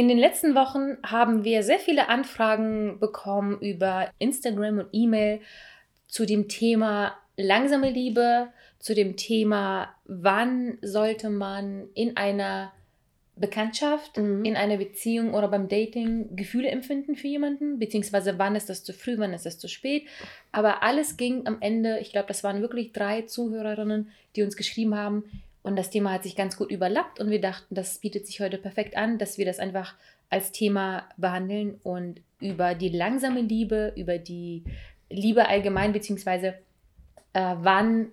In den letzten Wochen haben wir sehr viele Anfragen bekommen über Instagram und E-Mail zu dem Thema langsame Liebe, zu dem Thema, wann sollte man in einer Bekanntschaft, Mhm. in einer Beziehung oder beim Dating Gefühle empfinden für jemanden, beziehungsweise wann ist das zu früh, wann ist das zu spät. Aber alles ging am Ende, ich glaube, das waren wirklich drei Zuhörerinnen, die uns geschrieben haben, und das Thema hat sich ganz gut überlappt und wir dachten, das bietet sich heute perfekt an, dass wir das einfach als Thema behandeln und über die langsame Liebe, über die Liebe allgemein, beziehungsweise äh, wann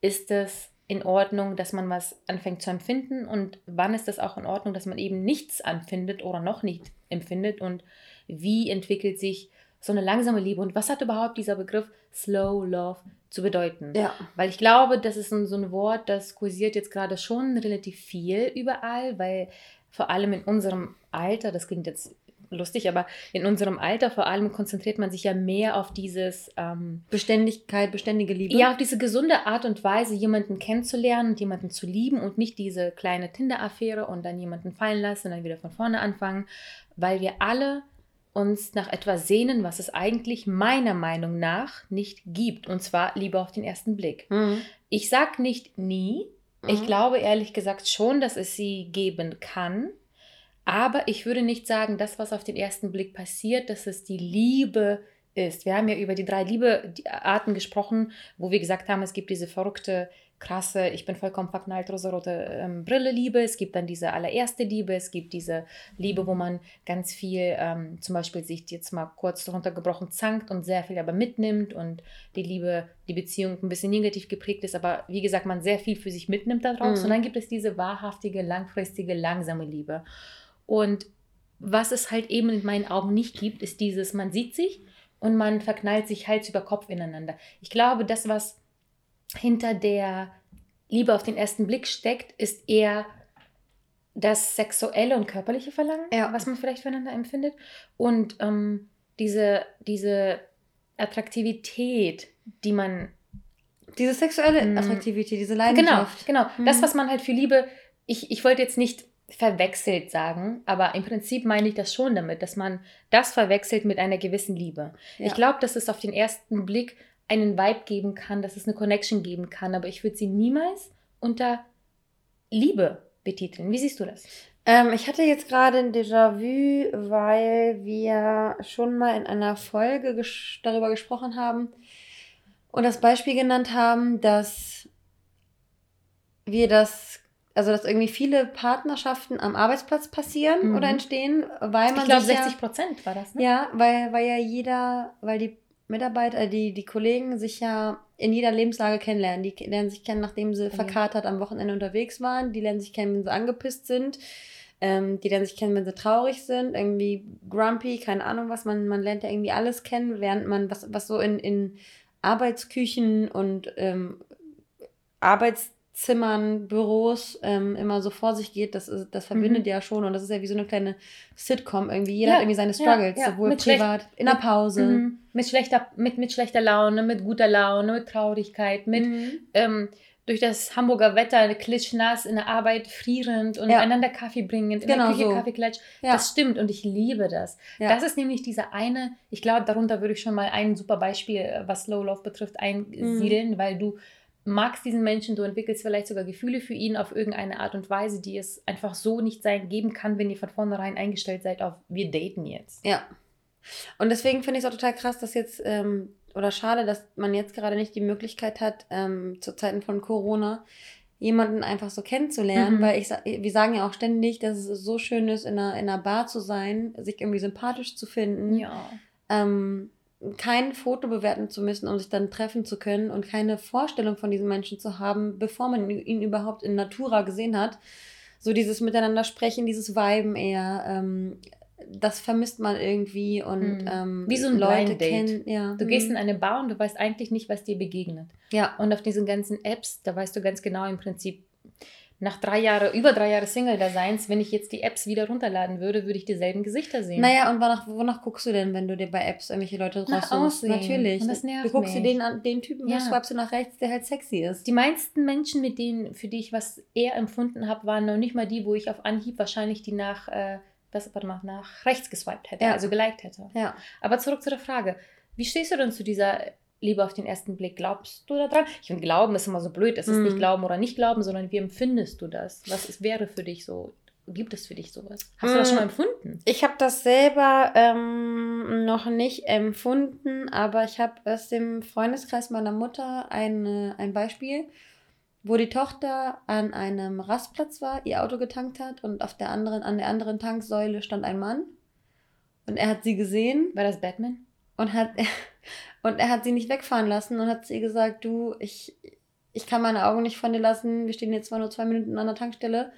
ist es in Ordnung, dass man was anfängt zu empfinden und wann ist es auch in Ordnung, dass man eben nichts anfindet oder noch nicht empfindet und wie entwickelt sich so eine langsame Liebe und was hat überhaupt dieser Begriff Slow Love zu bedeuten? Ja. Weil ich glaube, das ist ein, so ein Wort, das kursiert jetzt gerade schon relativ viel überall, weil vor allem in unserem Alter, das klingt jetzt lustig, aber in unserem Alter vor allem konzentriert man sich ja mehr auf dieses, ähm, Beständigkeit, beständige Liebe. ja, auf diese gesunde Art und Weise, jemanden kennenzulernen und jemanden zu lieben und nicht diese kleine Tinder-Affäre und dann jemanden fallen lassen und dann wieder von vorne anfangen, weil wir alle uns nach etwas sehnen, was es eigentlich meiner Meinung nach nicht gibt. Und zwar Liebe auf den ersten Blick. Mhm. Ich sag nicht nie. Ich Mhm. glaube ehrlich gesagt schon, dass es sie geben kann. Aber ich würde nicht sagen, das, was auf den ersten Blick passiert, dass es die Liebe ist. Wir haben ja über die drei Liebearten gesprochen, wo wir gesagt haben, es gibt diese verrückte, krasse, ich bin vollkommen verknallt, rosarote ähm, Brille Liebe. Es gibt dann diese allererste Liebe. Es gibt diese Liebe, wo man ganz viel, ähm, zum Beispiel sich jetzt mal kurz runtergebrochen zankt und sehr viel aber mitnimmt und die Liebe, die Beziehung ein bisschen negativ geprägt ist, aber wie gesagt, man sehr viel für sich mitnimmt daraus. Mhm. Und dann gibt es diese wahrhaftige, langfristige, langsame Liebe. Und was es halt eben in meinen Augen nicht gibt, ist dieses, man sieht sich und man verknallt sich Hals über Kopf ineinander. Ich glaube, das, was hinter der Liebe auf den ersten Blick steckt, ist eher das sexuelle und körperliche Verlangen, Ja. was man vielleicht füreinander empfindet. Und ähm, diese, diese Attraktivität, die man Diese sexuelle Mhm. Attraktivität, diese Genau, Leidenschaft. genau. Mhm. Das, was man halt für Liebe, ich, ich wollte jetzt nicht verwechselt sagen, aber im Prinzip meine ich das schon damit, dass man das verwechselt mit einer gewissen Liebe. Ja. Ich glaube, dass es auf den ersten Blick einen Vibe geben kann, dass es eine Connection geben kann, aber ich würde sie niemals unter Liebe betiteln. Wie siehst du das? Ähm, ich hatte jetzt gerade ein Déjà-vu, weil wir schon mal in einer Folge ges darüber gesprochen haben und das Beispiel genannt haben, dass wir das, also dass irgendwie viele Partnerschaften am Arbeitsplatz passieren Mhm. oder entstehen, weil man Ich glaube, sich 60 ja, Prozent war das, ne? ja, weil, weil ja jeder, weil die Mitarbeiter, äh, die, die Kollegen sich ja in jeder Lebenslage kennenlernen. Die lernen sich kennen, nachdem sie Ja. verkatert am Wochenende unterwegs waren. Die lernen sich kennen, wenn sie angepisst sind. Ähm, die lernen sich kennen, wenn sie traurig sind, irgendwie grumpy, keine Ahnung was. Man, man lernt ja irgendwie alles kennen, während man, was, was so in, in Arbeitsküchen und ähm, Arbeitszimmern, Büros ähm, immer so vor sich geht, das, ist, das verbindet ja schon. Und das ist ja wie so eine kleine Sitcom irgendwie. Jeder Ja, hat irgendwie seine ja, Struggles, ja. sowohl Mit privat, in der Pause. Mhm. Mit, schlechter, mit, mit schlechter Laune, mit guter Laune, mit Traurigkeit, mit Mhm. ähm, durch das Hamburger Wetter klitschnass in der Arbeit frierend und Ja. einander Kaffee bringend, in Genau der Küche so. Kaffeeklatsch. Ja. Das stimmt und ich liebe das. Ja. Das ist nämlich dieser eine, ich glaube, darunter würde ich schon mal ein super Beispiel, äh, was Slow Love betrifft, Mhm. einsiedeln, weil du magst diesen Menschen, du entwickelst vielleicht sogar Gefühle für ihn auf irgendeine Art und Weise, die es einfach so nicht sein geben kann, wenn ihr von vornherein eingestellt seid auf wir daten jetzt. Ja. Und deswegen finde ich es auch total krass, dass jetzt, ähm, oder schade, dass man jetzt gerade nicht die Möglichkeit hat, ähm, zu Zeiten von Corona, jemanden einfach so kennenzulernen, Mhm. weil ich wir sagen ja auch ständig, dass es so schön ist, in einer, in einer Bar zu sein, sich irgendwie sympathisch zu finden, Ja. ähm, kein Foto bewerten zu müssen, um sich dann treffen zu können und keine Vorstellung von diesem Menschen zu haben, bevor man ihn überhaupt in Natura gesehen hat. So dieses Miteinander sprechen, dieses Viben eher, ähm, das vermisst man irgendwie und Mhm. ähm, Wie so ein Leute kennen. Ja. Du gehst Mhm. in eine Bar und du weißt eigentlich nicht, was dir begegnet. Ja. Und auf diesen ganzen Apps, da weißt du ganz genau im Prinzip, nach drei Jahre, über drei Jahre Single-Daseins, wenn ich jetzt die Apps wieder runterladen würde, würde ich dieselben Gesichter sehen. Naja, und wonach, wonach guckst du denn, wenn du dir bei Apps irgendwelche Leute raussuchst? Natürlich. Und das nervt du guckst dir den, an- den Typen, Ja. swipest du nach rechts, der halt sexy ist. Die meisten Menschen, mit denen, für die ich was eher empfunden habe, waren noch nicht mal die, wo ich auf Anhieb wahrscheinlich die nach, äh, das, warte mal, nach rechts geswiped hätte, Ja. also geliked hätte. Ja. Aber zurück zu der Frage. Wie stehst du denn zu dieser Liebe auf den ersten Blick? Glaubst du daran? Ich finde, Glauben ist immer so blöd. Es ist Mhm. nicht Glauben oder nicht Glauben, sondern wie empfindest du das? Was ist, wäre für dich so? Gibt es für dich sowas? Hast du das schon mal empfunden? Ich habe das selber ähm, noch nicht empfunden, aber ich habe aus dem Freundeskreis meiner Mutter eine, ein Beispiel, wo die Tochter an einem Rastplatz war, ihr Auto getankt hat und auf der anderen, an der anderen Tanksäule stand ein Mann. Und er hat sie gesehen War das Batman? Und hat und er hat sie nicht wegfahren lassen und hat ihr gesagt, du, ich, ich kann meine Augen nicht von dir lassen. Wir stehen jetzt zwar nur zwei Minuten an der Tankstelle.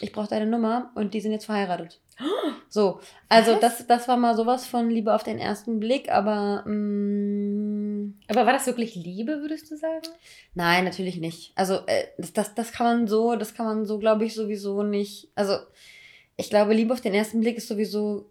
Ich brauche deine Nummer und die sind jetzt verheiratet. So, also Was? das, das war mal sowas von Liebe auf den ersten Blick, aber mm, Aber war das wirklich Liebe, würdest du sagen? nein, natürlich nicht. Also äh, das, das, das kann man so, das kann man so, glaube ich, sowieso nicht. Also ich glaube, Liebe auf den ersten Blick ist sowieso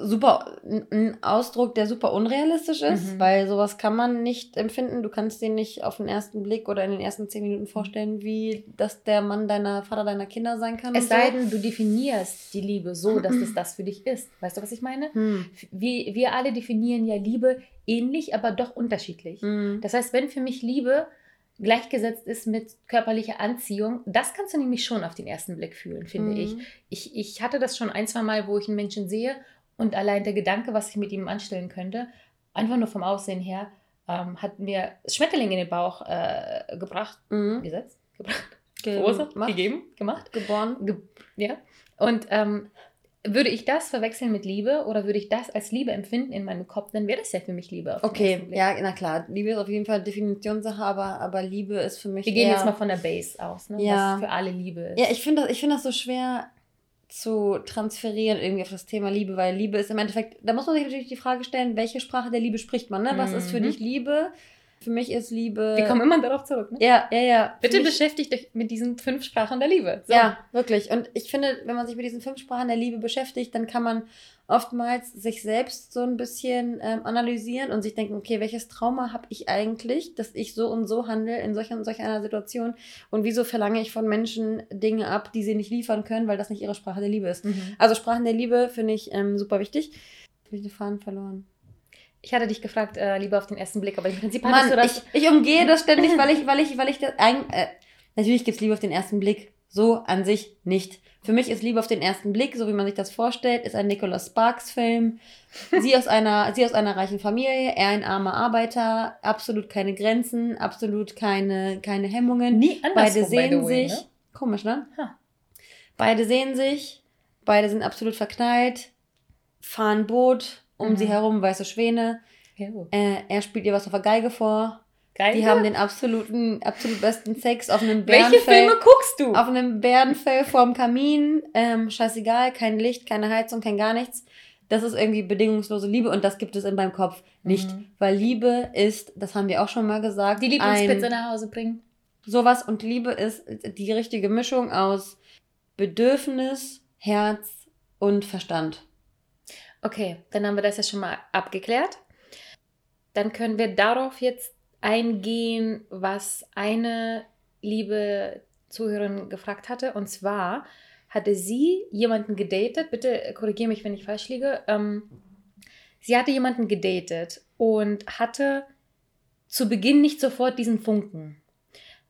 super ein- Ausdruck, der super unrealistisch ist, Mhm. weil sowas kann man nicht empfinden. Du kannst dir nicht auf den ersten Blick oder in den ersten zehn Minuten vorstellen, wie das der Mann deiner Vater deiner Kinder sein kann. Es sei so. denn, du definierst die Liebe so, dass es das für dich ist. Weißt du, was ich meine? Hm. Wir, wir alle definieren ja Liebe ähnlich, aber doch unterschiedlich. Hm. Das heißt, wenn für mich Liebe gleichgesetzt ist mit körperlicher Anziehung, das kannst du nämlich schon auf den ersten Blick fühlen, finde Mhm. ich. ich. Ich hatte das schon ein, zwei Mal, wo ich einen Menschen sehe und allein der Gedanke, was ich mit ihm anstellen könnte, einfach nur vom Aussehen her, ähm, hat mir Schmetterlinge in den Bauch äh, gebracht, Mhm. gesetzt, gebracht, Ge- verursacht, gegeben, gemacht. Geboren. Ge ja. Und ähm, würde ich das verwechseln mit Liebe oder würde ich das als Liebe empfinden in meinem Kopf, dann wäre das ja für mich Liebe. Okay, ja, na klar. Liebe ist auf jeden Fall Definitionssache, aber, aber Liebe ist für mich. Wir gehen jetzt mal von der Base aus, ne? Ja. was für alle Liebe ist. Ja, ich finde das, ich find das so schwer zu transferieren irgendwie auf das Thema Liebe, weil Liebe ist im Endeffekt, da muss man sich natürlich die Frage stellen, welche Sprache der Liebe spricht man, ne? Was ist für Mhm. dich Liebe? Für mich ist Liebe. Wir kommen immer darauf zurück. Ne? Ja, ja, ja. Bitte beschäftigt euch mit diesen fünf Sprachen der Liebe. So. Ja, wirklich. Und ich finde, wenn man sich mit diesen fünf Sprachen der Liebe beschäftigt, dann kann man oftmals sich selbst so ein bisschen ähm, analysieren und sich denken, okay, welches Trauma habe ich eigentlich, dass ich so und so handle in solch und solch einer Situation und wieso verlange ich von Menschen Dinge ab, die sie nicht liefern können, weil das nicht ihre Sprache der Liebe ist. Mhm. Also Sprachen der Liebe finde ich ähm, super wichtig. Habe ich den Faden verloren. Ich hatte dich gefragt, äh, Liebe auf den ersten Blick, aber im Prinzip hattest Mann, du das. ich, ich umgehe das ständig, weil ich, weil ich, weil ich das ein, äh, natürlich gibt es Liebe auf den ersten Blick. So an sich nicht. Für mich ist Liebe auf den ersten Blick, so wie man sich das vorstellt, ist ein Nicholas Sparks Film. Sie aus einer, sie aus einer reichen Familie, er ein armer Arbeiter, absolut keine Grenzen, absolut keine, keine Hemmungen. Nie Beide andersrum, by sehen way, sich. Komisch, ne? Ha. Beide sehen sich, beide sind absolut verknallt, fahren Boot, um Mhm. sie herum weiße Schwäne. Ne? Ja. Äh, er spielt ihr was auf der Geige vor. Geil. Die haben den absoluten, absolut besten Sex auf einem Welche Bärenfell. Filme guckst du? Auf einem Bärenfell vorm Kamin. Ähm, scheißegal, kein Licht, keine Heizung, kein gar nichts. Das ist irgendwie bedingungslose Liebe und das gibt es in meinem Kopf nicht. Mhm. Weil Liebe ist, das haben wir auch schon mal gesagt, Die Lieblingspizza ein, nach Hause bringen. sowas und Liebe ist die richtige Mischung aus Bedürfnis, Herz und Verstand. Okay, dann haben wir das ja schon mal abgeklärt. Dann können wir darauf jetzt eingehen, was eine liebe Zuhörerin gefragt hatte. Und zwar hatte sie jemanden gedatet. Bitte korrigiere mich, wenn ich falsch liege. Ähm, sie hatte jemanden gedatet und hatte zu Beginn nicht sofort diesen Funken.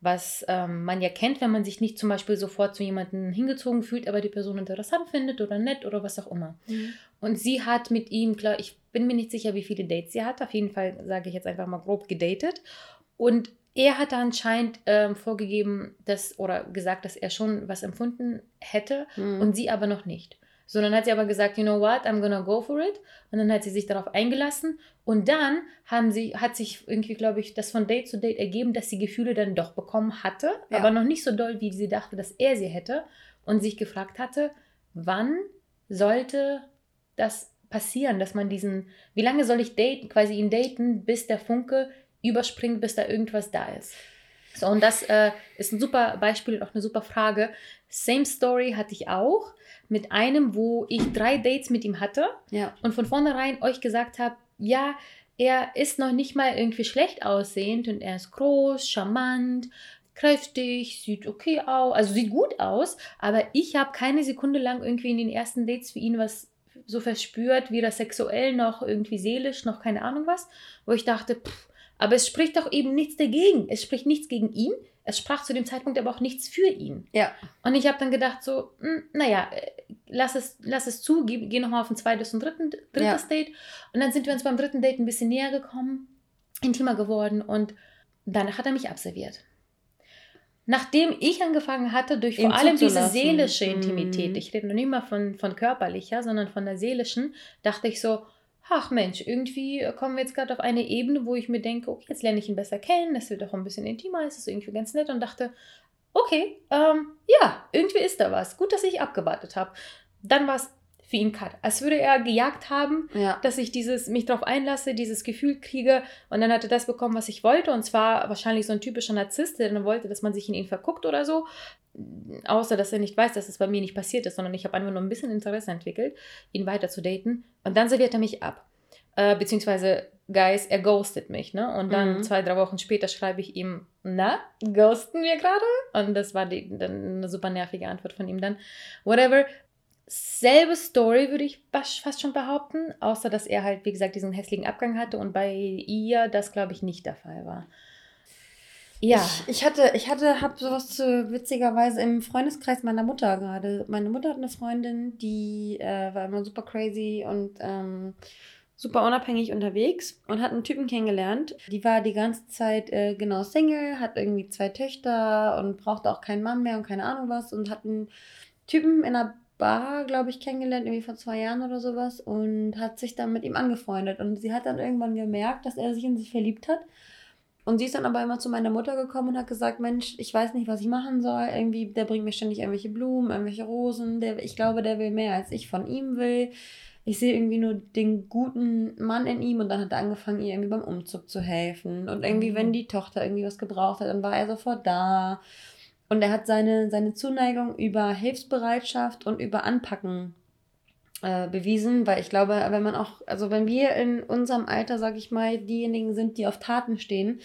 Was ähm, man ja kennt, wenn man sich nicht zum Beispiel sofort zu jemandem hingezogen fühlt, aber die Person interessant findet oder nett oder was auch immer. Und sie hat mit ihm, klar, ich bin mir nicht sicher, wie viele Dates sie hat. Auf jeden Fall sage ich jetzt einfach mal grob gedatet. Und er hatte anscheinend ähm, vorgegeben, dass oder gesagt, dass er schon was empfunden hätte Mhm. und sie aber noch nicht. So, dann hat sie aber gesagt, you know what, I'm gonna go for it. Und dann hat sie sich darauf eingelassen. Und dann haben sie, hat sich irgendwie, glaube ich, das von Date zu Date ergeben, dass sie Gefühle dann doch bekommen hatte, Ja. aber noch nicht so doll, wie sie dachte, dass er sie hätte. Und sich gefragt hatte, wann sollte das passieren, dass man diesen, wie lange soll ich daten, quasi ihn daten, bis der Funke überspringt, bis da irgendwas da ist. So, und das äh, ist ein super Beispiel und auch eine super Frage. Same Story hatte ich auch mit einem, wo ich drei Dates mit ihm hatte Ja. und von vornherein euch gesagt habe, ja, er ist noch nicht mal irgendwie schlecht aussehend und er ist groß, charmant, kräftig, sieht okay aus, also sieht gut aus, aber ich habe keine Sekunde lang irgendwie in den ersten Dates für ihn was so verspürt, weder sexuell noch irgendwie seelisch, noch keine Ahnung was, wo ich dachte, pff, aber es spricht doch eben nichts dagegen. Es spricht nichts gegen ihn. Es sprach zu dem Zeitpunkt aber auch nichts für ihn. Ja. Und ich habe dann gedacht, so, hm, naja, äh, lass es, lass es zu, geh, geh nochmal auf ein zweites und dritten, drittes Ja. Date. Und dann sind wir uns beim dritten Date ein bisschen näher gekommen, intimer geworden und danach hat er mich abserviert. Nachdem ich angefangen hatte, durch vor allem diese seelische. Intimität, ich rede noch nicht mal von, von körperlicher, sondern von der seelischen, dachte ich so, ach Mensch, irgendwie kommen wir jetzt gerade auf eine Ebene, wo ich mir denke, okay, jetzt lerne ich ihn besser kennen, es wird auch ein bisschen intimer, es ist irgendwie ganz nett und dachte, okay, ähm, ja, irgendwie ist da was. Gut, dass ich abgewartet habe. Dann war es für ihn cut. Als würde er gejagt haben, Ja. dass ich dieses, mich darauf einlasse, dieses Gefühl kriege und dann hat er das bekommen, was ich wollte und zwar wahrscheinlich so ein typischer Narzisst, der dann wollte, dass man sich in ihn verguckt oder so. Außer, dass er nicht weiß, dass es bei mir nicht passiert ist, sondern ich habe einfach nur ein bisschen Interesse entwickelt, ihn weiter zu daten und dann serviert er mich ab. Äh, beziehungsweise, Guys, er ghostet mich, ne? Und dann Mhm. zwei, drei Wochen später schreibe ich ihm, na, ghosten wir gerade? Und das war die, dann eine super nervige Antwort von ihm dann. Whatever. Selbe Story würde ich fas- fast schon behaupten, außer dass er halt, wie gesagt, diesen hässlichen Abgang hatte und bei ihr das, glaube ich, nicht der Fall war. Ja. Ich, ich hatte, ich hatte, habe sowas zu, witzigerweise im Freundeskreis meiner Mutter gerade. Meine Mutter hat eine Freundin, die äh, war immer super crazy und ähm, super unabhängig unterwegs und hat einen Typen kennengelernt. Die war die ganze Zeit äh, genau Single, hat irgendwie zwei Töchter und brauchte auch keinen Mann mehr und keine Ahnung was und hat einen Typen in einer Bar, glaube ich, kennengelernt, irgendwie vor zwei Jahren oder sowas und hat sich dann mit ihm angefreundet. Und sie hat dann irgendwann gemerkt, dass er sich in sie verliebt hat. Und sie ist dann aber immer zu meiner Mutter gekommen und hat gesagt, Mensch, ich weiß nicht, was ich machen soll. Irgendwie, der bringt mir ständig irgendwelche Blumen, irgendwelche Rosen. Der, ich glaube, der will mehr, als ich von ihm will. Ich sehe irgendwie nur den guten Mann in ihm und dann hat er angefangen, ihr irgendwie beim Umzug zu helfen. Und irgendwie, Mhm. wenn die Tochter irgendwie was gebraucht hat, dann war er sofort da. Und er hat seine, seine Zuneigung über Hilfsbereitschaft und über Anpacken äh, bewiesen, weil ich glaube, wenn man auch, also wenn wir in unserem Alter, sag ich mal, diejenigen sind, die auf Taten stehen,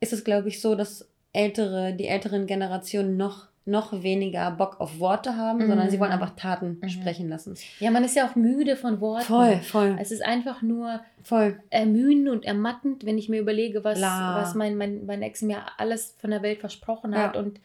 ist es, glaube ich, so, dass ältere, die älteren Generationen noch, noch weniger Bock auf Worte haben, Mhm. sondern sie wollen einfach Taten Mhm. sprechen lassen. ja, man ist ja auch müde von Worten. Voll, voll, Es ist einfach nur voll. ermüdend und ermattend, wenn ich mir überlege, was, La. was mein, mein, mein Ex mir alles von der Welt versprochen Ja. hat und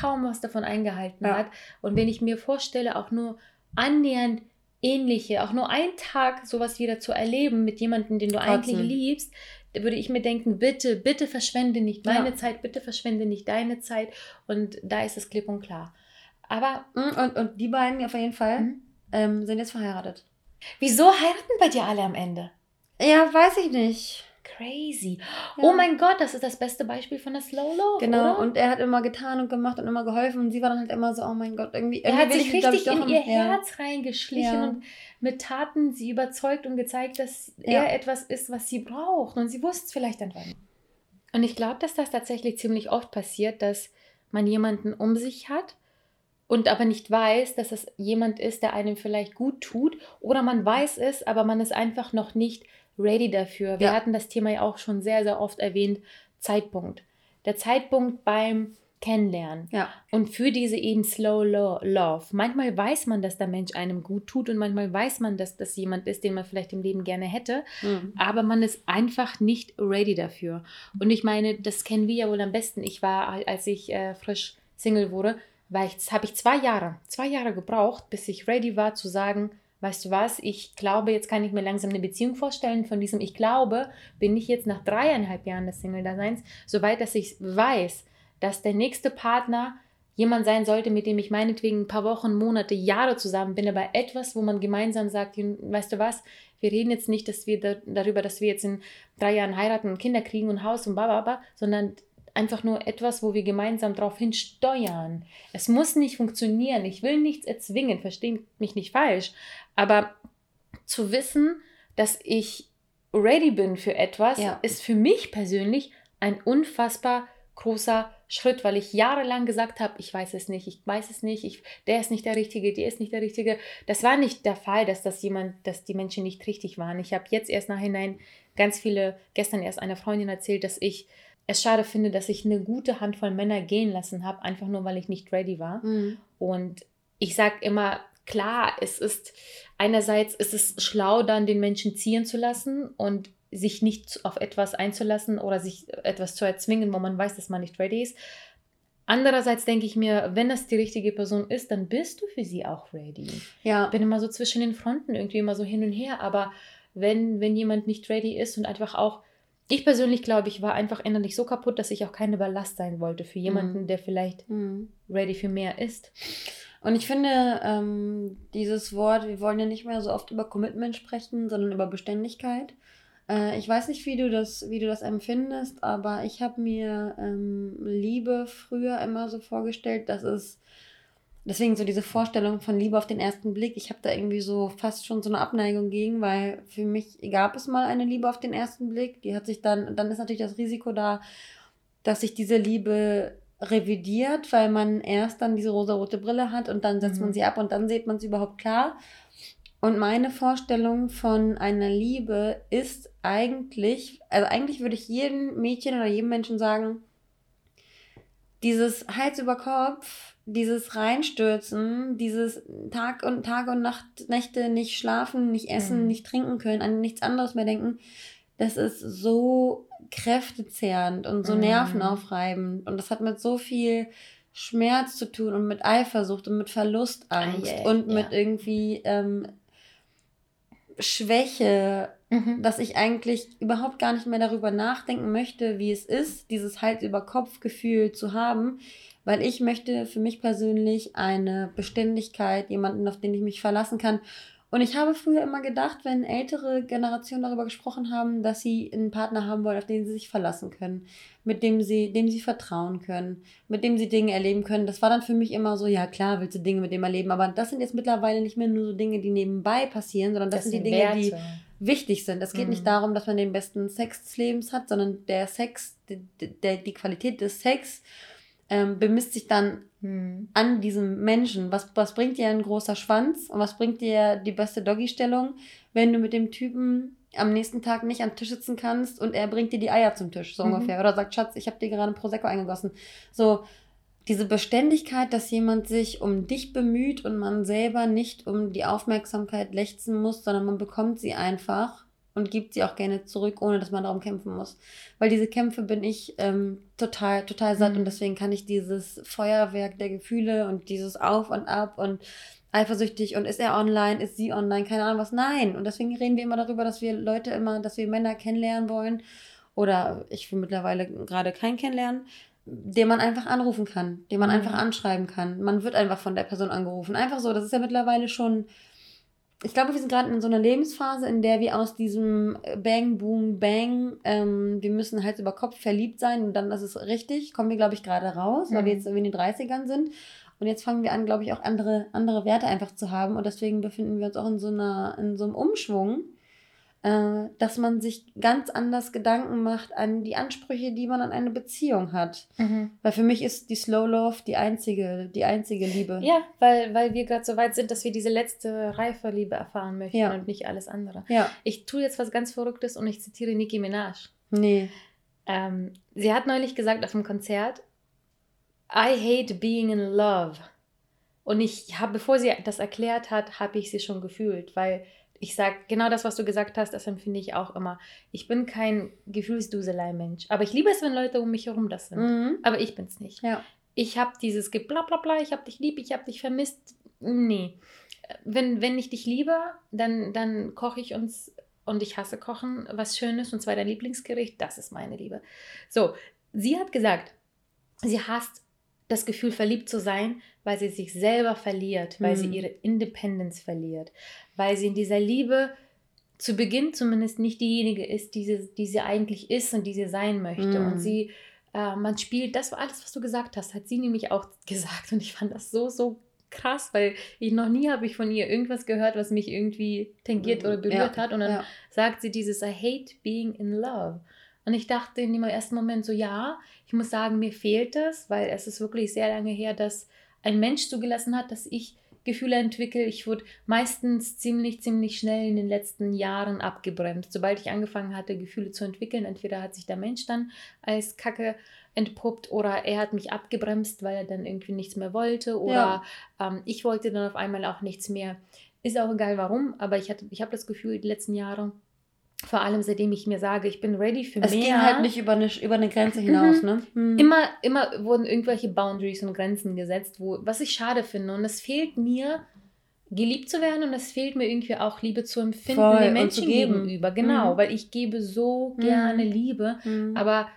kaum was davon eingehalten Ja. hat. Und wenn ich mir vorstelle, auch nur annähernd ähnliche, auch nur einen Tag sowas wieder zu erleben mit jemandem, den du Kotzen. eigentlich liebst, würde ich mir denken, bitte, bitte verschwende nicht Ja. meine Zeit, bitte verschwende nicht deine Zeit. Und da ist es klipp und klar. Aber Mm, Und, und die beiden auf jeden Fall Mhm. ähm, sind jetzt verheiratet. wieso heiraten bei dir alle am Ende? Ja, weiß ich nicht. Crazy. Ja. Oh mein Gott, das ist das beste Beispiel von der Slow Love. Genau, oder? und er hat immer getan und gemacht und immer geholfen und sie war dann halt immer so, oh mein Gott, irgendwie. Er irgendwie hat will sich richtig in ihr. Herz reingeschlichen Ja. und mit Taten sie überzeugt und gezeigt, dass Ja. er etwas ist, was sie braucht. Und sie wusste es vielleicht einfach nicht. Und ich glaube, dass das tatsächlich ziemlich oft passiert, dass man jemanden um sich hat und aber nicht weiß, dass es jemand ist, der einem vielleicht gut tut. Oder man weiß es, aber man ist einfach noch nicht ready dafür. Wir Ja. hatten das Thema ja auch schon sehr, sehr oft erwähnt. Zeitpunkt. Der Zeitpunkt beim Kennenlernen. Ja. Und für diese eben Slow Lo- Love. Manchmal weiß man, dass der Mensch einem gut tut und manchmal weiß man, dass das jemand ist, den man vielleicht im Leben gerne hätte, Mhm. aber man ist einfach nicht ready dafür. Und ich meine, das kennen wir ja wohl am besten. Ich war, als ich äh, frisch Single wurde, war ich, habe ich zwei Jahre, zwei Jahre gebraucht, bis ich ready war zu sagen, weißt du was, ich glaube, jetzt kann ich mir langsam eine Beziehung vorstellen. Von diesem Ich glaube, bin ich jetzt nach dreieinhalb Jahren des Single-Daseins so weit, dass ich weiß, dass der nächste Partner jemand sein sollte, mit dem ich meinetwegen ein paar Wochen, Monate, Jahre zusammen bin, aber etwas, wo man gemeinsam sagt, weißt du was, wir reden jetzt nicht, dass wir da, darüber, dass wir jetzt in drei Jahren heiraten und Kinder kriegen und Haus und bababa, sondern einfach nur etwas, wo wir gemeinsam darauf hinsteuern. Es muss nicht funktionieren. Ich will nichts erzwingen, verstehe mich nicht falsch. Aber zu wissen, dass ich ready bin für etwas, Ja. ist für mich persönlich ein unfassbar großer Schritt, weil ich jahrelang gesagt habe, ich weiß es nicht, ich weiß es nicht, ich, der ist nicht der Richtige, die ist nicht der Richtige. Das war nicht der Fall, dass das jemand, dass die Menschen nicht richtig waren. Ich habe jetzt erst nachhinein ganz viele, gestern erst einer Freundin erzählt, dass ich es schade finde, dass ich eine gute Handvoll Männer gehen lassen habe, einfach nur weil ich nicht ready war. Mhm. Und ich sage immer, klar, es ist einerseits ist es schlau, dann den Menschen ziehen zu lassen und sich nicht auf etwas einzulassen oder sich etwas zu erzwingen, wo man weiß, dass man nicht ready ist. Andererseits denke ich mir, wenn das die richtige Person ist, dann bist du für sie auch ready. Ja. Ich bin immer so zwischen den Fronten irgendwie immer so hin und her, aber wenn, wenn jemand nicht ready ist und einfach auch, ich persönlich glaube, ich war einfach innerlich so kaputt, dass ich auch keine Ballast sein wollte für jemanden, Mhm. der vielleicht Mhm. ready für mehr ist. Und ich finde, ähm, dieses Wort, wir wollen ja nicht mehr so oft über Commitment sprechen, sondern über Beständigkeit. Äh, ich weiß nicht, wie du das, wie du das empfindest, aber ich habe mir ähm, Liebe früher immer so vorgestellt, dass es deswegen so diese Vorstellung von Liebe auf den ersten Blick, ich habe da irgendwie so fast schon so eine Abneigung gegen, weil für mich gab es mal eine Liebe auf den ersten Blick, die hat sich dann, dann ist natürlich das Risiko da, dass sich diese Liebe revidiert, weil man erst dann diese rosarote Brille hat und dann setzt Mhm. man sie ab und dann sieht man sie überhaupt klar. Und meine Vorstellung von einer Liebe ist eigentlich, also eigentlich würde ich jedem Mädchen oder jedem Menschen sagen, dieses Hals über Kopf, dieses Reinstürzen, dieses Tag und Tage und Nacht, Nächte nicht schlafen, nicht essen, Mhm. nicht trinken können, an nichts anderes mehr denken, das ist so kräftezehrend und so Mhm. nervenaufreibend. Und das hat mit so viel Schmerz zu tun und mit Eifersucht und mit Verlustangst Ah, yeah, und mit ja. irgendwie ähm, Schwäche, Mhm. dass ich eigentlich überhaupt gar nicht mehr darüber nachdenken möchte, wie es ist, dieses Hals über Kopf Gefühl zu haben, weil ich möchte für mich persönlich eine Beständigkeit, jemanden, auf den ich mich verlassen kann. Und ich habe früher immer gedacht, wenn ältere Generationen darüber gesprochen haben, dass sie einen Partner haben wollen, auf den sie sich verlassen können, mit dem sie, dem sie vertrauen können, mit dem sie Dinge erleben können. Das war dann für mich immer so, ja klar, willst du Dinge mit dem erleben, aber das sind jetzt mittlerweile nicht mehr nur so Dinge, die nebenbei passieren, sondern das, sind die Dinge, die Werte. Wichtig sind. Es geht Mhm. nicht darum, dass man den besten Sex des Lebens hat, sondern der Sex, die, die, die Qualität des Sex ähm, bemisst sich dann Mhm. an diesem Menschen. Was, was bringt dir ein großer Schwanz und was bringt dir die beste Doggy-Stellung, wenn du mit dem Typen am nächsten Tag nicht am Tisch sitzen kannst und er bringt dir die Eier zum Tisch, so Mhm. ungefähr. Oder sagt, Schatz, ich habe dir gerade ein Prosecco eingegossen. So, diese Beständigkeit, dass jemand sich um dich bemüht und man selber nicht um die Aufmerksamkeit lechzen muss, sondern man bekommt sie einfach und gibt sie auch gerne zurück, ohne dass man darum kämpfen muss. Weil diese Kämpfe bin ich ähm, total, total satt Mhm. und deswegen kann ich dieses Feuerwerk der Gefühle und dieses Auf und Ab und eifersüchtig und ist er online, ist sie online, keine Ahnung was. Nein. Und deswegen reden wir immer darüber, dass wir Leute immer, dass wir Männer kennenlernen wollen. Oder ich will mittlerweile gerade keinen kennenlernen, den man einfach anrufen kann, den man Mhm. einfach anschreiben kann. Man wird einfach von der Person angerufen. Einfach so. Das ist ja mittlerweile schon. Ich glaube, wir sind gerade in so einer Lebensphase, in der wir aus diesem Bang, Boom, Bang, ähm, wir müssen Hals über Kopf verliebt sein und dann ist es richtig, kommen wir, glaube ich, gerade raus, weil Mhm. wir jetzt irgendwie in den 30ern sind. Und jetzt fangen wir an, glaube ich, auch andere, andere Werte einfach zu haben. Und deswegen befinden wir uns auch in so, einer, in so einem Umschwung, äh, dass man sich ganz anders Gedanken macht an die Ansprüche, die man an eine Beziehung hat. Mhm. Weil für mich ist die Slow Love die einzige, die einzige Liebe. Ja, weil, weil wir gerade so weit sind, dass wir diese letzte reife Liebe erfahren möchten Ja. und nicht alles andere. Ja. Ich tue jetzt was ganz Verrücktes und ich zitiere Nicki Minaj. Nee. Ähm, sie hat neulich gesagt auf dem Konzert, I hate being in love. Und ich habe, bevor sie das erklärt hat, habe ich sie schon gefühlt, weil ich sage, genau das, was du gesagt hast, das empfinde ich auch immer. Ich bin kein Gefühlsduselei-Mensch, aber ich liebe es, wenn Leute um mich herum das sind. Mhm. Aber ich bin es nicht. Ja. Ich habe dieses Geblablabla, ich habe dich lieb, ich habe dich vermisst. Nee. Wenn, wenn ich dich liebe, dann, dann koche ich uns und ich hasse Kochen was Schönes und zwar dein Lieblingsgericht. Das ist meine Liebe. So, sie hat gesagt, sie hasst das Gefühl, verliebt zu sein, weil sie sich selber verliert, weil sie Hm. ihre Independence verliert, weil sie in dieser Liebe zu Beginn zumindest nicht diejenige ist, die sie, die sie eigentlich ist und die sie sein möchte. Hm. Und sie äh, man spielt, das war alles, was du gesagt hast, hat sie nämlich auch gesagt. Und ich fand das so, so krass, weil ich noch nie habe ich von ihr irgendwas gehört, was mich irgendwie tangiert oder berührt Ja, hat. Und dann ja. sagt sie dieses I hate being in love. Und ich dachte in dem ersten Moment so, ja, ich muss sagen, mir fehlt das, weil es ist wirklich sehr lange her, dass ein Mensch zugelassen hat, dass ich Gefühle entwickle. Ich wurde meistens ziemlich, ziemlich schnell in den letzten Jahren abgebremst. Sobald ich angefangen hatte, Gefühle zu entwickeln, entweder hat sich der Mensch dann als Kacke entpuppt oder er hat mich abgebremst, weil er dann irgendwie nichts mehr wollte oder ähm, ich wollte dann auf einmal auch nichts mehr. Ist auch egal warum, aber ich, hatte- ich habe das Gefühl, die letzten Jahre, vor allem seitdem ich mir sage, ich bin ready für Es mehr. ging halt nicht über eine, über eine Grenze hinaus, ne? Mhm. Immer, immer wurden irgendwelche Boundaries und Grenzen gesetzt, wo, was ich schade finde. Und es fehlt mir, geliebt zu werden und es fehlt mir irgendwie auch Liebe zu empfinden Voll, den und Menschen gegenüber. Genau, Mhm. weil ich gebe so Mhm. gerne Liebe, Mhm. aber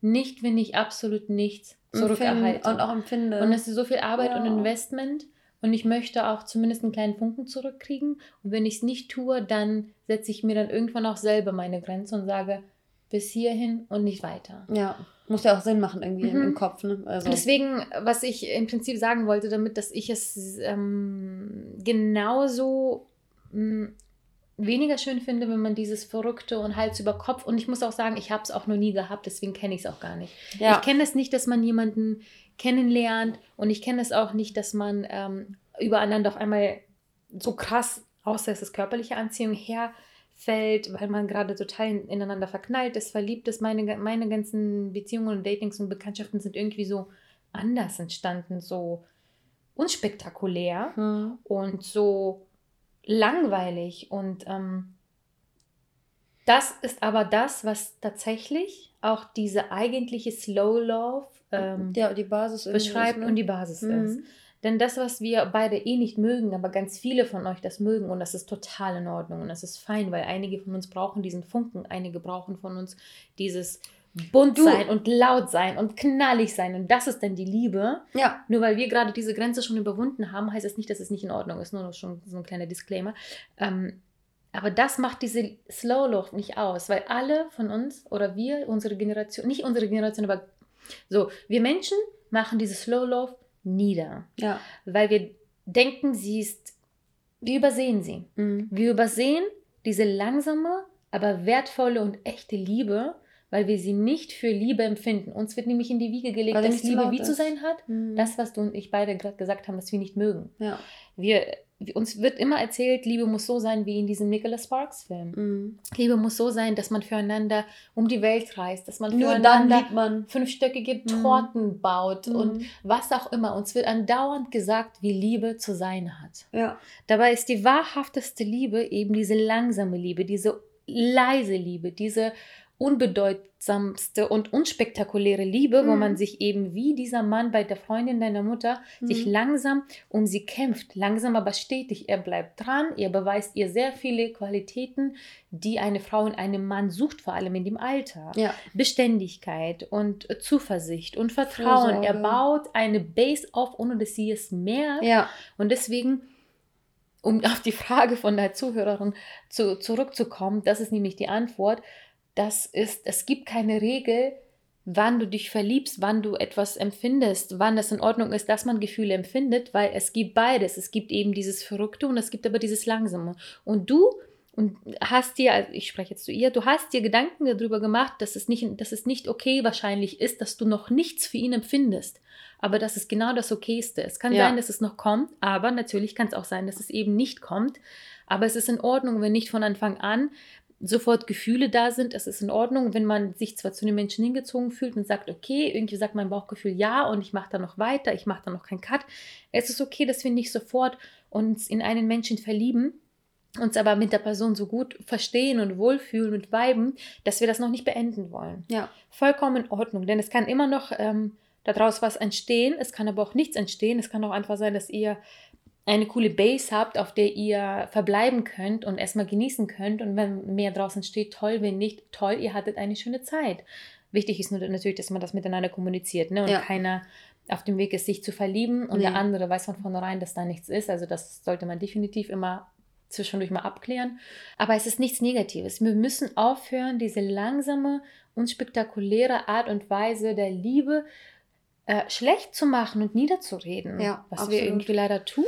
nicht, wenn ich absolut nichts zurückerhalte. Und auch empfinde. Und es ist so viel Arbeit und Ja. Investment. Und ich möchte auch zumindest einen kleinen Funken zurückkriegen. Und wenn ich es nicht tue, dann setze ich mir dann irgendwann auch selber meine Grenze und sage, bis hierhin und nicht weiter. ja, muss ja auch Sinn machen irgendwie im, Mhm. im Kopf, ne? Also, Deswegen, was ich im Prinzip sagen wollte damit, dass ich es ähm, genauso mh, weniger schön finde, wenn man dieses Verrückte und Hals über Kopf, und ich muss auch sagen, ich habe es auch noch nie gehabt, deswegen kenne ich es auch gar nicht. ja. Ich kenne es nicht, dass man jemanden kennenlernt und ich kenne es auch nicht, dass man ähm, übereinander auf einmal so krass, außer es ist körperliche Anziehung, herfällt, weil man gerade total in- ineinander verknallt ist, verliebt ist. Meine, meine ganzen Beziehungen und Datings und Bekanntschaften sind irgendwie so anders entstanden, so unspektakulär Hm. und so langweilig. Und ähm, das ist aber das, was tatsächlich auch diese eigentliche Slow Love ähm, ja, die Basis beschreibt ist, ne? und die Basis Mhm. ist. Denn das, was wir beide eh nicht mögen, aber ganz viele von euch das mögen und das ist total in Ordnung und das ist fein, weil einige von uns brauchen diesen Funken, einige brauchen von uns dieses bunt Du- sein und laut sein und knallig sein und das ist dann die Liebe. Ja, Nur weil wir gerade diese Grenze schon überwunden haben, heißt das nicht, dass es nicht in Ordnung ist. Nur noch schon so ein kleiner Disclaimer. Ähm, aber das macht diese Slow Love nicht aus, weil alle von uns oder wir, unsere Generation, nicht unsere Generation, aber so, wir Menschen machen diese Slow Love nieder, ja. weil wir denken, sie ist, wir übersehen sie. Mhm. Wir übersehen diese langsame, aber wertvolle und echte Liebe, weil wir sie nicht für Liebe empfinden. Uns wird nämlich in die Wiege gelegt, dass zu Liebe wie zu ist. sein hat. Mhm. Das, was du und ich beide gerade gesagt haben, was wir nicht mögen. ja. Wir, uns wird immer erzählt, Liebe muss so sein wie in diesem Nicholas Sparks Film. Mhm. Liebe muss so sein, dass man füreinander um die Welt reist, dass man Nur dann füreinander man. fünfstöckige Mhm. Torten baut Mhm. und was auch immer. Uns wird andauernd gesagt, wie Liebe zu sein hat. Ja. Dabei ist die wahrhafteste Liebe eben diese langsame Liebe, diese leise Liebe, diese unbedeutsamste und unspektakuläre Liebe, wo Mhm. man sich eben wie dieser Mann bei der Freundin deiner Mutter sich Mhm. langsam um sie kämpft, langsam aber stetig. Er bleibt dran, er beweist ihr sehr viele Qualitäten, die eine Frau in einem Mann sucht, vor allem in dem Alter. Ja. Beständigkeit und Zuversicht und Vertrauen. Er Fürsorge. baut eine Base auf, ohne dass sie es merkt. Ja. Und deswegen, um auf die Frage von der Zuhörerin zu, zurückzukommen, das ist nämlich die Antwort, das ist, es gibt keine Regel, wann du dich verliebst, wann du etwas empfindest, wann es in Ordnung ist, dass man Gefühle empfindet, weil es gibt beides. Es gibt eben dieses Verrückte und es gibt aber dieses Langsame. Und du und hast dir, also ich spreche jetzt zu ihr, du hast dir Gedanken darüber gemacht, dass es nicht, dass es nicht okay wahrscheinlich ist, dass du noch nichts für ihn empfindest. Aber das ist genau das Okayste. Es kann Ja. sein, dass es noch kommt, aber natürlich kann es auch sein, dass es eben nicht kommt. Aber es ist in Ordnung, wenn nicht von Anfang an sofort Gefühle da sind. Es ist in Ordnung, wenn man sich zwar zu den Menschen hingezogen fühlt und sagt, okay, irgendwie sagt mein Bauchgefühl ja und ich mache da noch weiter, ich mache da noch keinen Cut. Es ist okay, dass wir nicht sofort uns in einen Menschen verlieben, uns aber mit der Person so gut verstehen und wohlfühlen und viben, dass wir das noch nicht beenden wollen. Ja. Vollkommen in Ordnung, denn es kann immer noch ähm, daraus was entstehen, es kann aber auch nichts entstehen. Es kann auch einfach sein, dass ihr eine coole Base habt, auf der ihr verbleiben könnt und erstmal genießen könnt. Und wenn mehr draußen steht, toll, wenn nicht, toll, ihr hattet eine schöne Zeit. Wichtig ist nur natürlich, dass man das miteinander kommuniziert ne? und Ja. keiner auf dem Weg ist, sich zu verlieben und Nee. der andere weiß von vornherein, dass da nichts ist. Also das sollte man definitiv immer zwischendurch mal abklären. Aber es ist nichts Negatives. Wir müssen aufhören, diese langsame und spektakuläre Art und Weise der Liebe äh, schlecht zu machen und niederzureden, Ja, was absolut. wir irgendwie leider tun.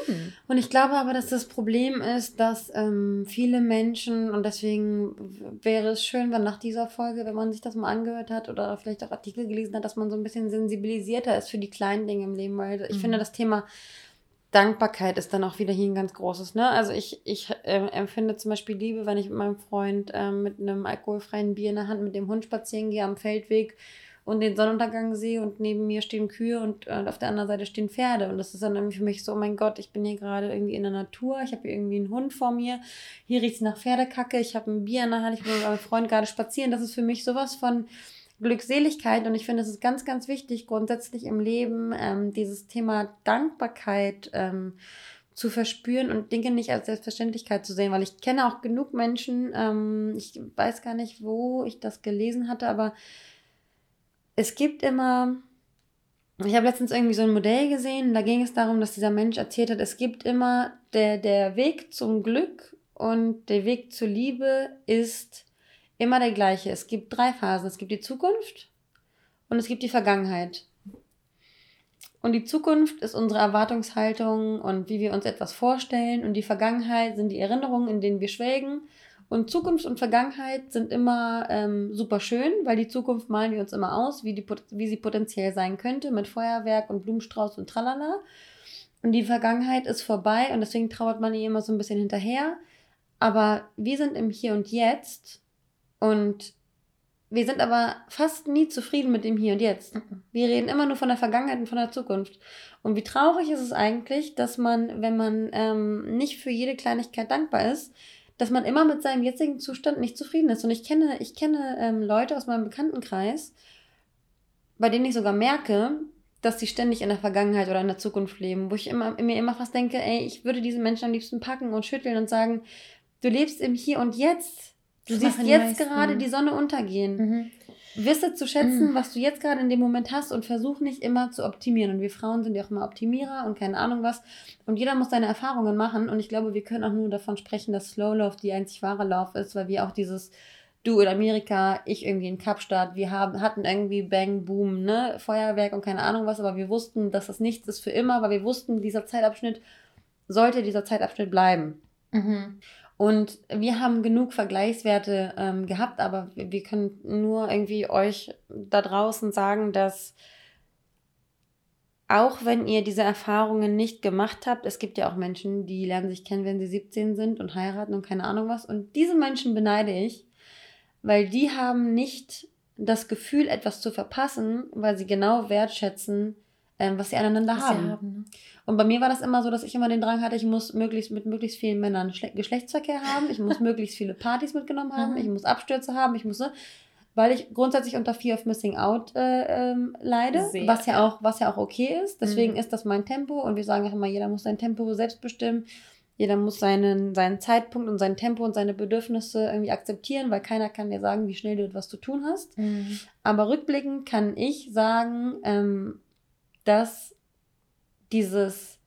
Und ich glaube aber, dass das Problem ist, dass ähm, viele Menschen, und deswegen wäre es schön, wenn nach dieser Folge, wenn man sich das mal angehört hat oder vielleicht auch Artikel gelesen hat, dass man so ein bisschen sensibilisierter ist für die kleinen Dinge im Leben, weil ich Mhm. finde, das Thema Dankbarkeit ist dann auch wieder hier ein ganz großes. Ne? Also ich, ich äh, empfinde zum Beispiel Liebe, wenn ich mit meinem Freund ähm, mit einem alkoholfreien Bier in der Hand mit dem Hund spazieren gehe am Feldweg und den Sonnenuntergang sehe und neben mir stehen Kühe und äh, auf der anderen Seite stehen Pferde. Und das ist dann irgendwie für mich so, oh mein Gott, ich bin hier gerade irgendwie in der Natur, ich habe hier irgendwie einen Hund vor mir, hier riecht es nach Pferdekacke, ich habe ein Bier in der Hand, ich bin mit meinem Freund gerade spazieren. Das ist für mich sowas von Glückseligkeit und ich finde, es ist ganz, ganz wichtig, grundsätzlich im Leben ähm, dieses Thema Dankbarkeit ähm, zu verspüren und Dinge nicht als Selbstverständlichkeit zu sehen, weil ich kenne auch genug Menschen, ähm, ich weiß gar nicht, wo ich das gelesen hatte, aber es gibt immer, ich habe letztens irgendwie so ein Modell gesehen, da ging es darum, dass dieser Mensch erzählt hat, es gibt immer der, der Weg zum Glück und der Weg zur Liebe ist immer der gleiche. Es gibt drei Phasen. Es gibt die Zukunft und es gibt die Vergangenheit. Und die Zukunft ist unsere Erwartungshaltung und wie wir uns etwas vorstellen. Und die Vergangenheit sind die Erinnerungen, in denen wir schwelgen. Und Zukunft und Vergangenheit sind immer ähm, super schön, weil die Zukunft malen wir uns immer aus, wie, die, wie sie potenziell sein könnte, mit Feuerwerk und Blumenstrauß und Tralala. Und die Vergangenheit ist vorbei und deswegen trauert man ihr immer so ein bisschen hinterher. Aber wir sind im Hier und Jetzt und wir sind aber fast nie zufrieden mit dem Hier und Jetzt. Wir reden immer nur von der Vergangenheit und von der Zukunft. Und wie traurig ist es eigentlich, dass man, wenn man ähm, nicht für jede Kleinigkeit dankbar ist, dass man immer mit seinem jetzigen Zustand nicht zufrieden ist. Und ich kenne, ich kenne ähm, Leute aus meinem Bekanntenkreis, bei denen ich sogar merke, dass sie ständig in der Vergangenheit oder in der Zukunft leben, wo ich immer, mir immer fast denke, ey, ich würde diese Menschen am liebsten packen und schütteln und sagen, du lebst im Hier und Jetzt. Du Das siehst jetzt meisten. gerade die Sonne untergehen. Mhm. Wisse zu schätzen, Mm. was du jetzt gerade in dem Moment hast und versuch nicht immer zu optimieren. Und wir Frauen sind ja auch immer Optimierer und keine Ahnung was. Und jeder muss seine Erfahrungen machen. Und ich glaube, wir können auch nur davon sprechen, dass Slow Love die einzig wahre Lauf ist, weil wir auch dieses Du in Amerika, ich irgendwie in Kapstadt, wir haben, hatten irgendwie Bang, Boom, ne, Feuerwerk und keine Ahnung was, aber wir wussten, dass das nichts ist für immer, weil wir wussten, dieser Zeitabschnitt sollte dieser Zeitabschnitt bleiben. Mhm. Und wir haben genug Vergleichswerte ähm, gehabt, aber wir, wir können nur irgendwie euch da draußen sagen, dass auch wenn ihr diese Erfahrungen nicht gemacht habt, es gibt ja auch Menschen, die lernen sich kennen, wenn sie 17 sind und heiraten und keine Ahnung was. Und diese Menschen beneide ich, weil die haben nicht das Gefühl, etwas zu verpassen, weil sie genau wertschätzen, ähm, was sie aneinander Was haben. wir haben ne? Und bei mir war das immer so, dass ich immer den Drang hatte, ich muss möglichst mit möglichst vielen Männern Schle Geschlechtsverkehr haben, ich muss möglichst viele Partys mitgenommen haben, Mhm. ich muss Abstürze haben, ich muss, ne, weil ich grundsätzlich unter Fear of Missing Out äh, ähm, leide, Sehr, was ja ja. auch, was ja auch okay ist. Deswegen Mhm. ist das mein Tempo und wir sagen auch immer, jeder muss sein Tempo selbst bestimmen. Jeder muss seinen, seinen Zeitpunkt und sein Tempo und seine Bedürfnisse irgendwie akzeptieren, weil keiner kann dir sagen, wie schnell du etwas zu tun hast. Mhm. Aber rückblickend kann ich sagen, ähm, dass dieses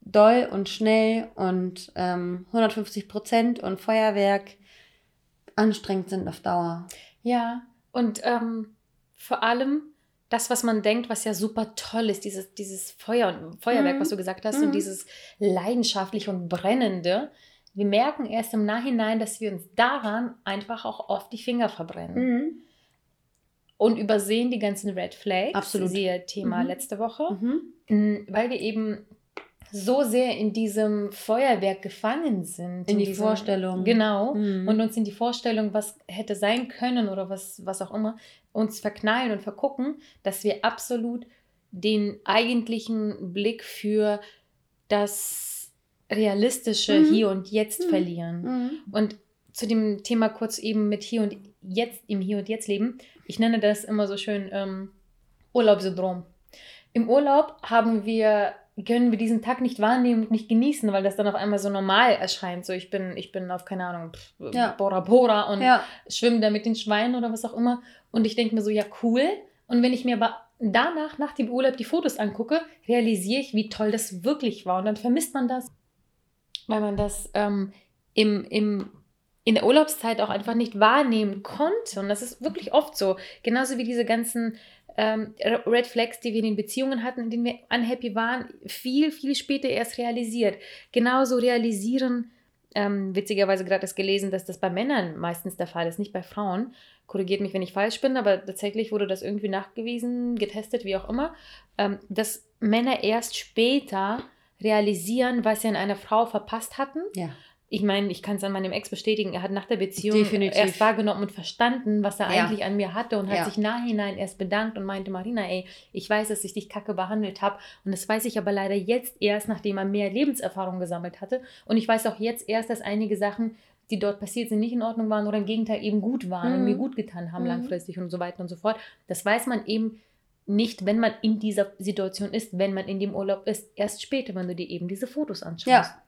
doll und schnell und ähm, 150 Prozent und Feuerwerk anstrengend sind auf Dauer. Ja, und ähm, vor allem das, was man denkt, was ja super toll ist, dieses, dieses Feuer, Feuerwerk, Mhm. was du gesagt hast, Mhm. und dieses leidenschaftliche und brennende. Wir merken erst im Nachhinein, dass wir uns daran einfach auch oft die Finger verbrennen und übersehen die ganzen Red Flags, Absolut. siehe Thema Mhm. letzte Woche, Mhm. Mm, weil wir eben so sehr in diesem Feuerwerk gefangen sind. In die diesem, Vorstellung. Genau. Mhm. Und uns in die Vorstellung, was hätte sein können oder was, was auch immer, uns verknallen und vergucken, dass wir absolut den eigentlichen Blick für das realistische Mhm. Hier und Jetzt Mhm. verlieren. Mhm. Und zu dem Thema kurz eben mit Hier und Jetzt, im Hier und Jetzt leben. Ich nenne das immer so schön ähm, Urlaubssyndrom. Im Urlaub haben wir, können wir diesen Tag nicht wahrnehmen und nicht genießen, weil das dann auf einmal so normal erscheint. So, ich bin, ich bin auf, keine Ahnung, pff, Ja. Bora Bora und Ja. schwimme da mit den Schweinen oder was auch immer. Und ich denke mir so, ja, cool. Und wenn ich mir aber danach, nach dem Urlaub, die Fotos angucke, realisiere ich, wie toll das wirklich war. Und dann vermisst man das, weil man das ähm, im, im, in der Urlaubszeit auch einfach nicht wahrnehmen konnte. Und das ist wirklich oft so. Genauso wie diese ganzen ähm, Red Flags, die wir in den Beziehungen hatten, in denen wir unhappy waren, viel, viel später erst realisiert. Genauso realisieren, ähm, witzigerweise gerade das gelesen, dass das bei Männern meistens der Fall ist, nicht bei Frauen. Korrigiert mich, wenn ich falsch bin, aber tatsächlich wurde das irgendwie nachgewiesen, getestet, wie auch immer, ähm, dass Männer erst später realisieren, was sie an einer Frau verpasst hatten. Ja ich meine, ich kann es an meinem Ex bestätigen, er hat nach der Beziehung Definitiv. erst wahrgenommen und verstanden, was er Ja. eigentlich an mir hatte und hat Ja. sich nachhinein erst bedankt und meinte, Marina, ey, ich weiß, dass ich dich kacke behandelt habe und das weiß ich aber leider jetzt erst, nachdem er mehr Lebenserfahrung gesammelt hatte und ich weiß auch jetzt erst, dass einige Sachen, die dort passiert sind, nicht in Ordnung waren oder im Gegenteil eben gut waren und Mhm. mir gut getan haben Mhm. langfristig und so weiter und so fort. Das weiß man eben nicht, wenn man in dieser Situation ist, wenn man in dem Urlaub ist, erst später, wenn du dir eben diese Fotos anschaust. Ja.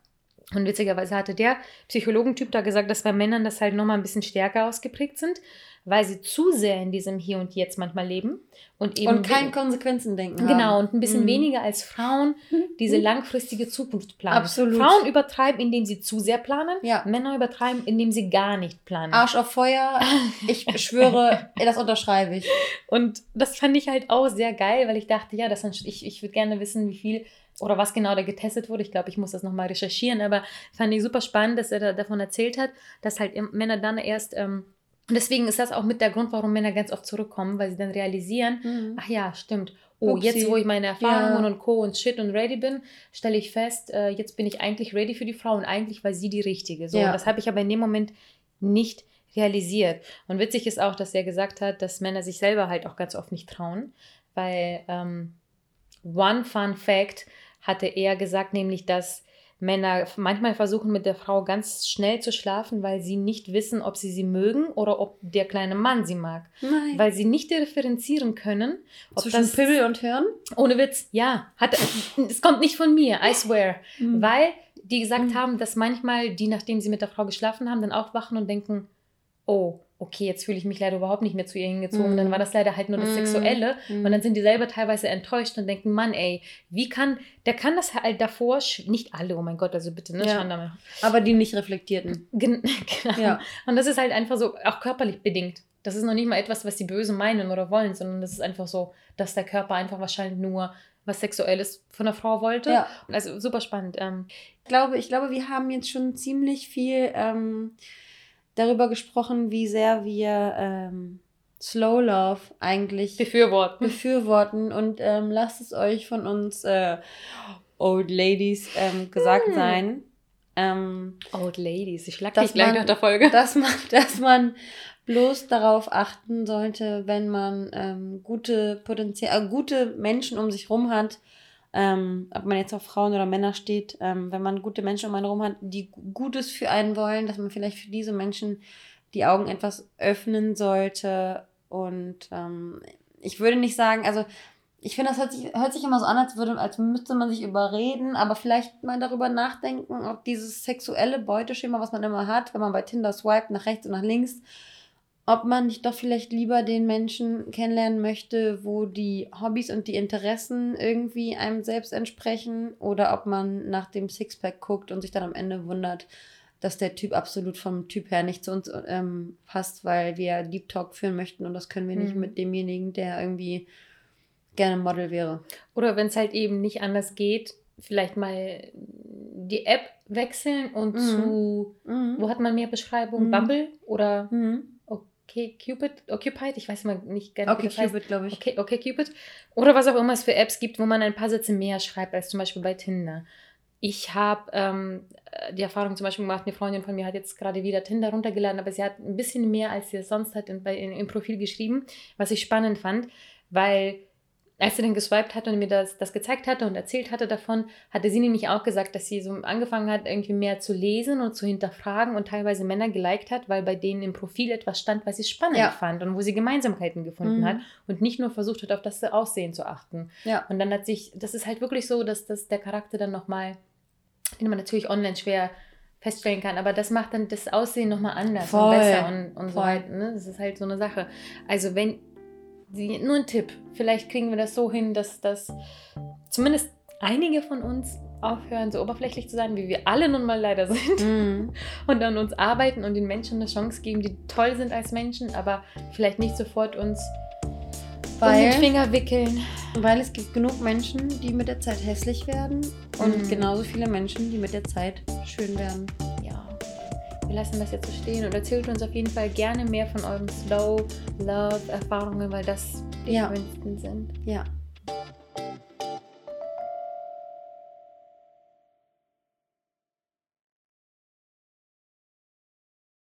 Und witzigerweise hatte der Psychologentyp da gesagt, dass bei Männern das halt nochmal ein bisschen stärker ausgeprägt sind, weil sie zu sehr in diesem Hier und Jetzt manchmal leben und eben Und kein Konsequenzen denken. Genau, haben. und ein bisschen Mhm. weniger als Frauen diese langfristige Zukunft planen. Absolut. Frauen übertreiben, indem sie zu sehr planen, Ja. Männer übertreiben, indem sie gar nicht planen. Arsch auf Feuer, ich schwöre, das unterschreibe ich. Und das fand ich halt auch sehr geil, weil ich dachte, ja, das, ich, ich würde gerne wissen, wie viel oder was genau da getestet wurde. Ich glaube, ich muss das nochmal recherchieren, aber fand ich super spannend, dass er da davon erzählt hat, dass halt Männer dann erst, ähm, und deswegen ist das auch mit der Grund, warum Männer ganz oft zurückkommen, weil sie dann realisieren, Mhm. ach ja, stimmt. Oh, Upsi. jetzt, wo ich meine Erfahrungen Ja. und Co. und Shit und ready bin, stelle ich fest, äh, jetzt bin ich eigentlich ready für die Frau und eigentlich war sie die Richtige. So, Ja. und das habe ich aber in dem Moment nicht realisiert. Und witzig ist auch, dass er gesagt hat, dass Männer sich selber halt auch ganz oft nicht trauen, weil ähm, One Fun Fact hatte er gesagt, nämlich, dass Männer manchmal versuchen, mit der Frau ganz schnell zu schlafen, weil sie nicht wissen, ob sie sie mögen oder ob der kleine Mann sie mag. Nein. Weil sie nicht differenzieren können, ob Zwischen Pimmel und Hirn? ohne Witz, ja. Hat, es kommt nicht von mir, I swear. Mhm. Weil die gesagt Mhm. haben, dass manchmal die, nachdem sie mit der Frau geschlafen haben, dann aufwachen und denken, oh, okay, jetzt fühle ich mich leider überhaupt nicht mehr zu ihr hingezogen. Mhm. Dann war das leider halt nur das Mhm. Sexuelle. Mhm. Und dann sind die selber teilweise enttäuscht und denken, Mann, ey, wie kann, der kann das halt davor, nicht alle, oh mein Gott, also bitte, ne, Ja. Aber die nicht reflektierten. Gen genau. Ja. Und das ist halt einfach so, auch körperlich bedingt. Das ist noch nicht mal etwas, was sie böse meinen oder wollen, sondern das ist einfach so, dass der Körper einfach wahrscheinlich nur was Sexuelles von der Frau wollte. Ja. Also super spannend. Ähm, Ich glaube, ich glaube, wir haben jetzt schon ziemlich viel ähm, darüber gesprochen, wie sehr wir ähm, Slow Love eigentlich befürworten. befürworten und ähm, lasst es euch von uns äh, Old Ladies ähm, gesagt Hm. sein, ähm, Old Ladies, ich schlag dich gleich man- nach der Folge. dass man, dass man bloß darauf achten sollte, wenn man ähm, gute Potenzial, äh, gute Menschen um sich rum hat, ähm, ob man jetzt auf Frauen oder Männer steht, ähm, wenn man gute Menschen um einen rum hat, die Gutes für einen wollen, dass man vielleicht für diese Menschen die Augen etwas öffnen sollte. Und ähm, ich würde nicht sagen, also ich finde, das hört sich, hört sich immer so an, als, würde, als müsste man sich überreden, aber vielleicht mal darüber nachdenken, ob dieses sexuelle Beuteschema, was man immer hat, wenn man bei Tinder swiped nach rechts und nach links, ob man nicht doch vielleicht lieber den Menschen kennenlernen möchte, wo die Hobbys und die Interessen irgendwie einem selbst entsprechen oder ob man nach dem Sixpack guckt und sich dann am Ende wundert, dass der Typ absolut vom Typ her nicht zu uns ähm, passt, weil wir Deep Talk führen möchten und das können wir nicht Mhm. mit demjenigen, der irgendwie gerne Model wäre. Oder wenn es halt eben nicht anders geht, vielleicht mal die App wechseln und Mhm. zu, wo hat man mehr Beschreibung? Mhm. Bumble oder Mhm. Okay Cupid, Occupied? Ich weiß mal nicht genau, Okay, wie das heißt. Cupid, glaube ich. Okay, okay, Cupid. Oder was auch immer es für Apps gibt, wo man ein paar Sätze mehr schreibt, als zum Beispiel bei Tinder. Ich habe ähm, äh, die Erfahrung zum Beispiel gemacht, eine Freundin von mir hat jetzt gerade wieder Tinder runtergeladen, aber sie hat ein bisschen mehr, als sie es sonst hat, in, bei, in, im Profil geschrieben, was ich spannend fand, weil als sie dann geswiped hat und mir das, das gezeigt hatte und erzählt hatte davon, hatte sie nämlich auch gesagt, dass sie so angefangen hat, irgendwie mehr zu lesen und zu hinterfragen und teilweise Männer geliked hat, weil bei denen im Profil etwas stand, was sie spannend Ja. fand und wo sie Gemeinsamkeiten gefunden Mhm. hat und nicht nur versucht hat, auf das Aussehen zu achten. Ja. Und dann hat sich, das ist halt wirklich so, dass das der Charakter dann nochmal, den man natürlich online schwer feststellen kann, aber das macht dann das Aussehen nochmal anders Voll. und besser und, und so weiter. Ne? Das ist halt so eine Sache. Also wenn, die, nur ein Tipp, vielleicht kriegen wir das so hin, dass das zumindest einige von uns aufhören, so oberflächlich zu sein, wie wir alle nun mal leider sind. Mhm. Und an uns arbeiten und den Menschen eine Chance geben, die toll sind als Menschen, aber vielleicht nicht sofort uns um den Weil, Finger wickeln. weil es gibt genug Menschen, die mit der Zeit hässlich werden und Mhm. genauso viele Menschen, die mit der Zeit schön werden. Wir lassen das jetzt so stehen und erzählt uns auf jeden Fall gerne mehr von euren Slow Love Erfahrungen, weil das die Ja. schönsten sind. Ja.